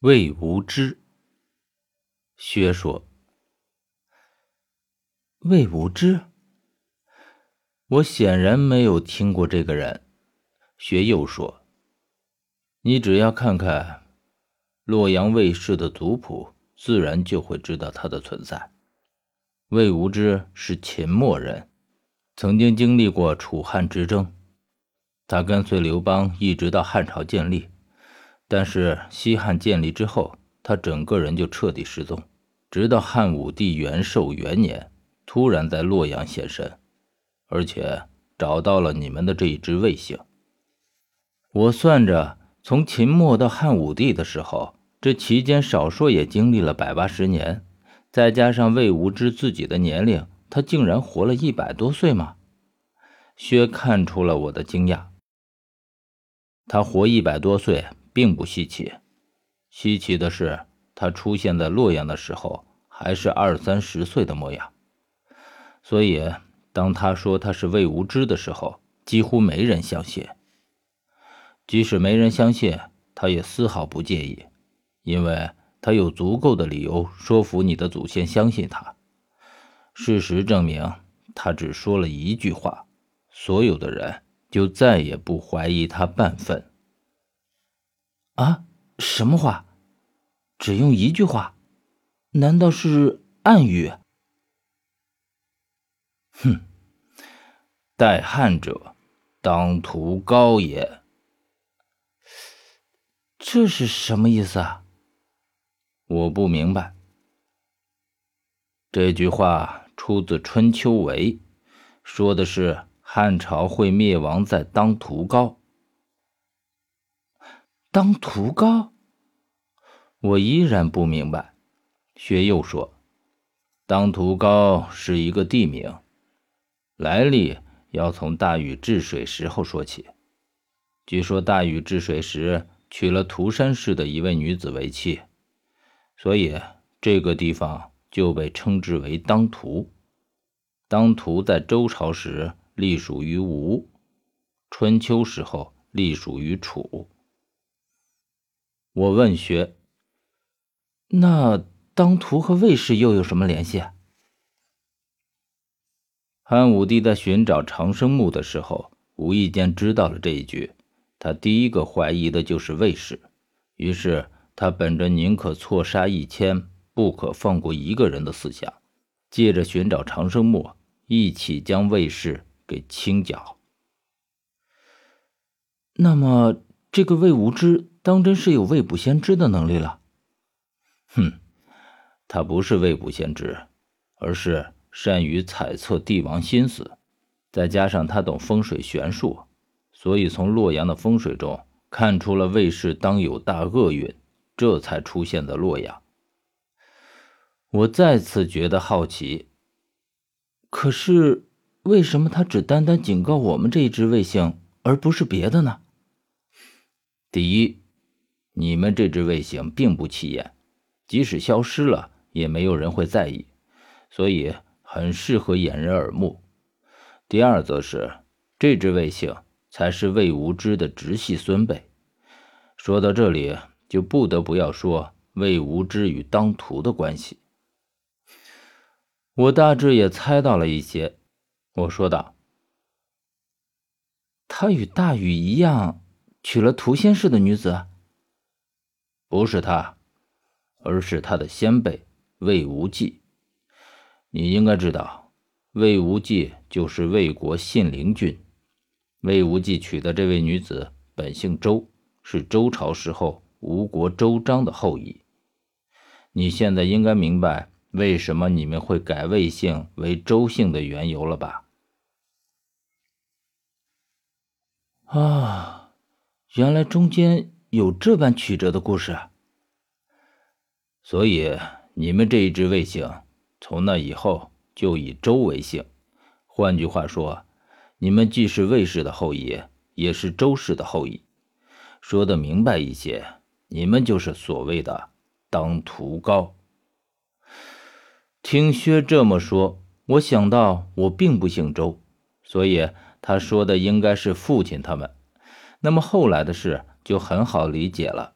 魏无知，薛说：“魏无知，我显然没有听过这个人。”薛又说：“你只要看看洛阳卫氏的族谱，自然就会知道他的存在。魏无知是秦末人，曾经经历过楚汉之争，他跟随刘邦一直到汉朝建立。”但是西汉建立之后，他整个人就彻底失踪，直到汉武帝元寿元年，突然在洛阳现身，而且找到了你们的这一支卫星。我算着，从秦末到汉武帝的时候，这期间少说也经历了百八十年，再加上魏无知自己的年龄，他竟然活了一百多岁吗？薛看出了我的惊讶，他活一百多岁。并不稀奇，稀奇的是，他出现在洛阳的时候还是二三十岁的模样。所以，当他说他是魏无知的时候，几乎没人相信。即使没人相信，他也丝毫不介意，因为他有足够的理由说服你的祖先相信他。事实证明，他只说了一句话，所有的人就再也不怀疑他半分。啊，什么话？只用一句话？难道是暗语？哼！待汉者，当屠高也。这是什么意思啊？我不明白。这句话出自《春秋为》，说的是汉朝会灭亡在当涂高。当涂高，我依然不明白。薛又说：“当涂高是一个地名，来历要从大禹治水时候说起。据说大禹治水时娶了涂山氏的一位女子为妻，所以这个地方就被称之为当涂。当涂在周朝时隶属于吴，春秋时候隶属于楚。”我问学：“那当涂和卫氏又有什么联系？”汉武帝在寻找长生墓的时候，无意间知道了这一句，他第一个怀疑的就是卫氏，于是他本着宁可错杀一千，不可放过一个人的思想，借着寻找长生墓，一起将卫氏给清剿。那么，这个魏无知？当真是有未卜先知的能力了？哼，他不是未卜先知，而是善于猜测帝王心思，再加上他懂风水玄术，所以从洛阳的风水中看出了魏氏当有大厄运，这才出现在洛阳。我再次觉得好奇，可是为什么他只单单警告我们这一支卫星，而不是别的呢？第一。你们这只卫星并不起眼，即使消失了，也没有人会在意，所以很适合掩人耳目。第二，则是这只卫星才是魏无知的直系孙辈。说到这里，就不得不要说魏无知与当涂的关系。我大致也猜到了一些，我说道：“他与大禹一样，娶了涂仙氏的女子。”不是他，而是他的先辈魏无忌。你应该知道，魏无忌就是魏国信陵君。魏无忌娶的这位女子本姓周，是周朝时候吴国周章的后裔。你现在应该明白为什么你们会改魏姓为周姓的缘由了吧？啊，原来中间。有这般曲折的故事，所以你们这一支卫星从那以后就以周为姓。换句话说，你们既是卫氏的后裔，也是周氏的后裔。说的明白一些，你们就是所谓的当涂高。听薛这么说，我想到我并不姓周，所以他说的应该是父亲他们。那么后来的事。就很好理解了，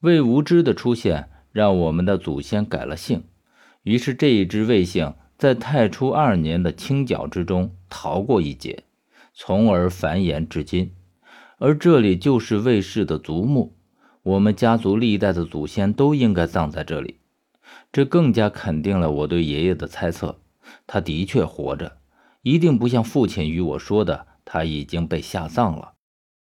魏无知的出现让我们的祖先改了姓，于是这一支魏姓在太初二年的清剿之中逃过一劫，从而繁衍至今。而这里就是魏氏的族墓，我们家族历代的祖先都应该葬在这里。这更加肯定了我对爷爷的猜测，他的确活着，一定不像父亲与我说的他已经被下葬了。